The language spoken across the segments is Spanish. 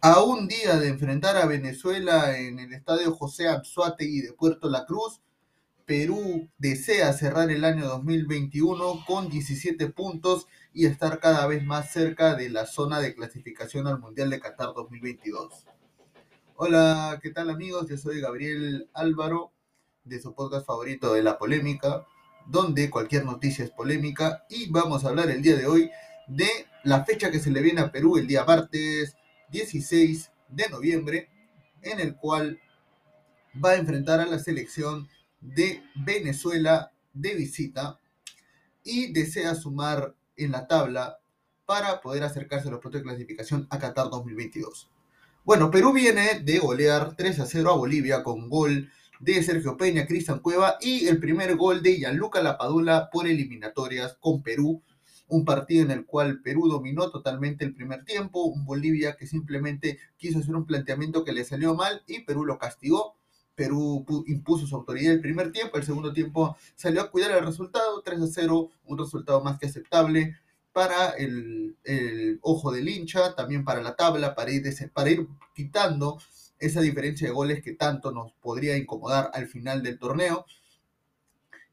A un día de enfrentar a Venezuela en el estadio José Anzuategui de Puerto La Cruz, Perú desea cerrar el año 2021 con 17 puntos y estar cada vez más cerca de la zona de clasificación al Mundial de Qatar 2022. Hola, ¿qué tal amigos? Yo soy Gabriel Álvaro de su podcast favorito de la polémica, donde cualquier noticia es polémica y vamos a hablar el día de hoy de la fecha que se le viene a Perú el día martes 16 de noviembre, en el cual va a enfrentar a la selección de Venezuela de visita y desea sumar en la tabla para poder acercarse a los puntos de clasificación a Qatar 2022. Bueno, Perú viene de golear 3 a 0 a Bolivia con gol de Sergio Peña, Cristian Cueva y el primer gol de Gianluca Lapadula por eliminatorias con Perú un partido en el cual Perú dominó totalmente el primer tiempo, un Bolivia que simplemente quiso hacer un planteamiento que le salió mal y Perú lo castigó. Perú impuso su autoridad el primer tiempo, el segundo tiempo salió a cuidar el resultado, 3 a 0, un resultado más que aceptable para el, ojo del hincha, también para la tabla, para ir, para ir quitando esa diferencia de goles que tanto nos podría incomodar al final del torneo.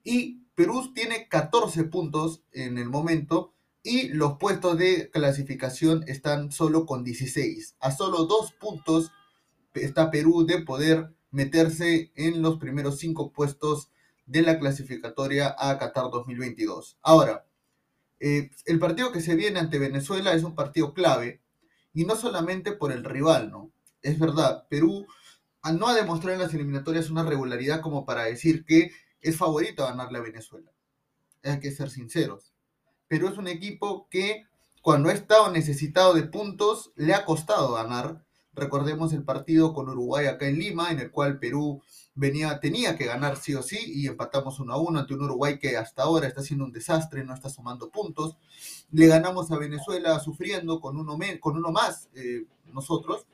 Y Perú tiene 14 puntos en el momento y los puestos de clasificación están solo con 16. A solo dos puntos está Perú de poder meterse en los primeros cinco puestos de la clasificatoria a Qatar 2022. Ahora, eh, el partido que se viene ante Venezuela es un partido clave y no solamente por el rival, ¿no? Es verdad, Perú no ha demostrado en las eliminatorias una regularidad como para decir que es favorito a ganarle a Venezuela. Hay que ser sinceros. Pero es un equipo que cuando ha estado necesitado de puntos le ha costado ganar. Recordemos el partido con Uruguay acá en Lima, en el cual Perú venía, tenía que ganar sí o sí y empatamos 1 a 1 ante un Uruguay que hasta ahora está siendo un desastre, no está sumando puntos. Le ganamos a Venezuela sufriendo con uno, con uno más eh, nosotros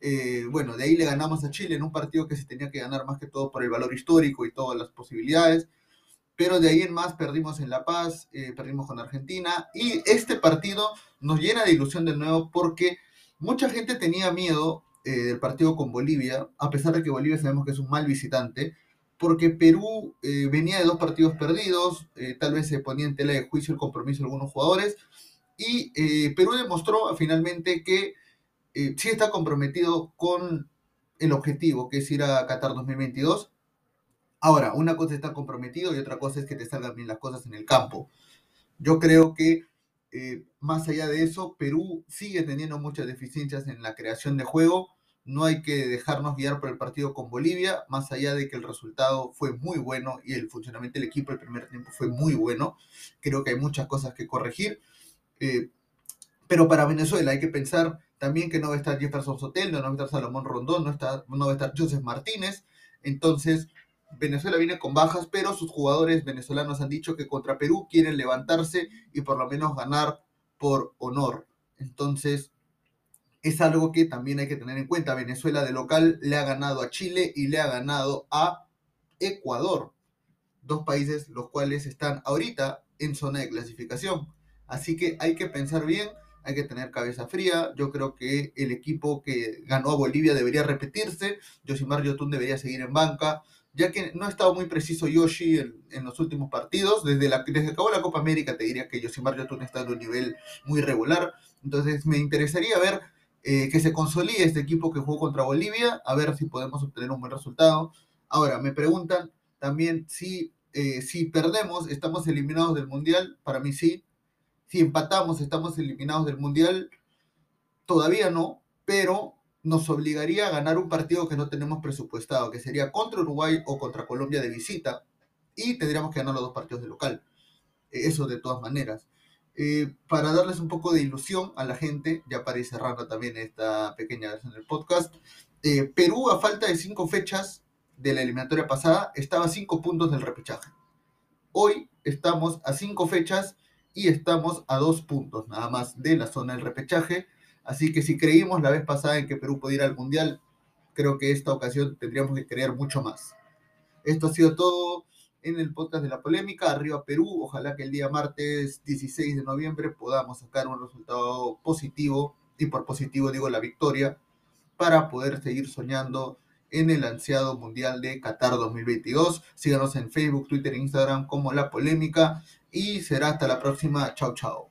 eh, bueno, de ahí le ganamos a Chile en un partido que se tenía que ganar más que todo por el valor histórico y todas las posibilidades. Pero de ahí en más perdimos en La Paz, eh, perdimos con Argentina. Y este partido nos llena de ilusión de nuevo porque mucha gente tenía miedo eh, del partido con Bolivia, a pesar de que Bolivia sabemos que es un mal visitante, porque Perú venía de dos partidos perdidos, tal vez se ponía en tela de juicio el compromiso de algunos jugadores. Y Perú demostró finalmente que eh, sí está comprometido con el objetivo, que es ir a Qatar 2022. Ahora, una cosa es estar comprometido y otra cosa es que te salgan bien las cosas en el campo. Yo creo que eh, más allá de eso, Perú sigue teniendo muchas deficiencias en la creación de juego. No hay que dejarnos guiar por el partido con Bolivia, más allá de que el resultado fue muy bueno y el funcionamiento del equipo el primer tiempo fue muy bueno. Creo que hay muchas cosas que corregir. Eh, pero para Venezuela hay que pensar también que no va a estar Jefferson Sotelo, no va a estar Salomón Rondón, no, está, no va a estar Joseph Martínez. Entonces, Venezuela viene con bajas, pero sus jugadores venezolanos han dicho que contra Perú quieren levantarse y por lo menos ganar por honor. Entonces, es algo que también hay que tener en cuenta. Venezuela de local le ha ganado a Chile y le ha ganado a Ecuador, dos países los cuales están ahorita en zona de clasificación. Así que hay que pensar bien hay que tener cabeza fría. Yo creo que el equipo que ganó a Bolivia debería repetirse. Yoshimar Yotun debería seguir en banca, ya que no ha estado muy preciso Yoshi en, los últimos partidos. Desde, la, desde que acabó la Copa América te diría que Yoshimar Yotun está en un nivel muy regular. Entonces me interesaría ver eh, que se consolide este equipo que jugó contra Bolivia, a ver si podemos obtener un buen resultado. Ahora, me preguntan también si, eh, si perdemos, estamos eliminados del Mundial. Para mí sí, si empatamos, estamos eliminados del Mundial. Todavía no, pero nos obligaría a ganar un partido que no tenemos presupuestado, que sería contra Uruguay o contra Colombia de visita, y tendríamos que ganar los dos partidos de local. Eh, eso de todas maneras. Eh, para darles un poco de ilusión a la gente, ya para ir cerrando también esta pequeña versión del podcast, eh, Perú a falta de cinco fechas de la eliminatoria pasada estaba a cinco puntos del repechaje. Hoy estamos a cinco fechas y estamos a dos puntos nada más de la zona del repechaje. Así que si creímos la vez pasada en que Perú podía ir al Mundial, creo que esta ocasión tendríamos que creer mucho más. Esto ha sido todo en el podcast de la polémica. Arriba Perú. Ojalá que el día martes 16 de noviembre podamos sacar un resultado positivo. Y por positivo digo la victoria para poder seguir soñando en el ansiado Mundial de Qatar 2022. Síganos en Facebook, Twitter e Instagram como La Polémica y será hasta la próxima. Chao, chao.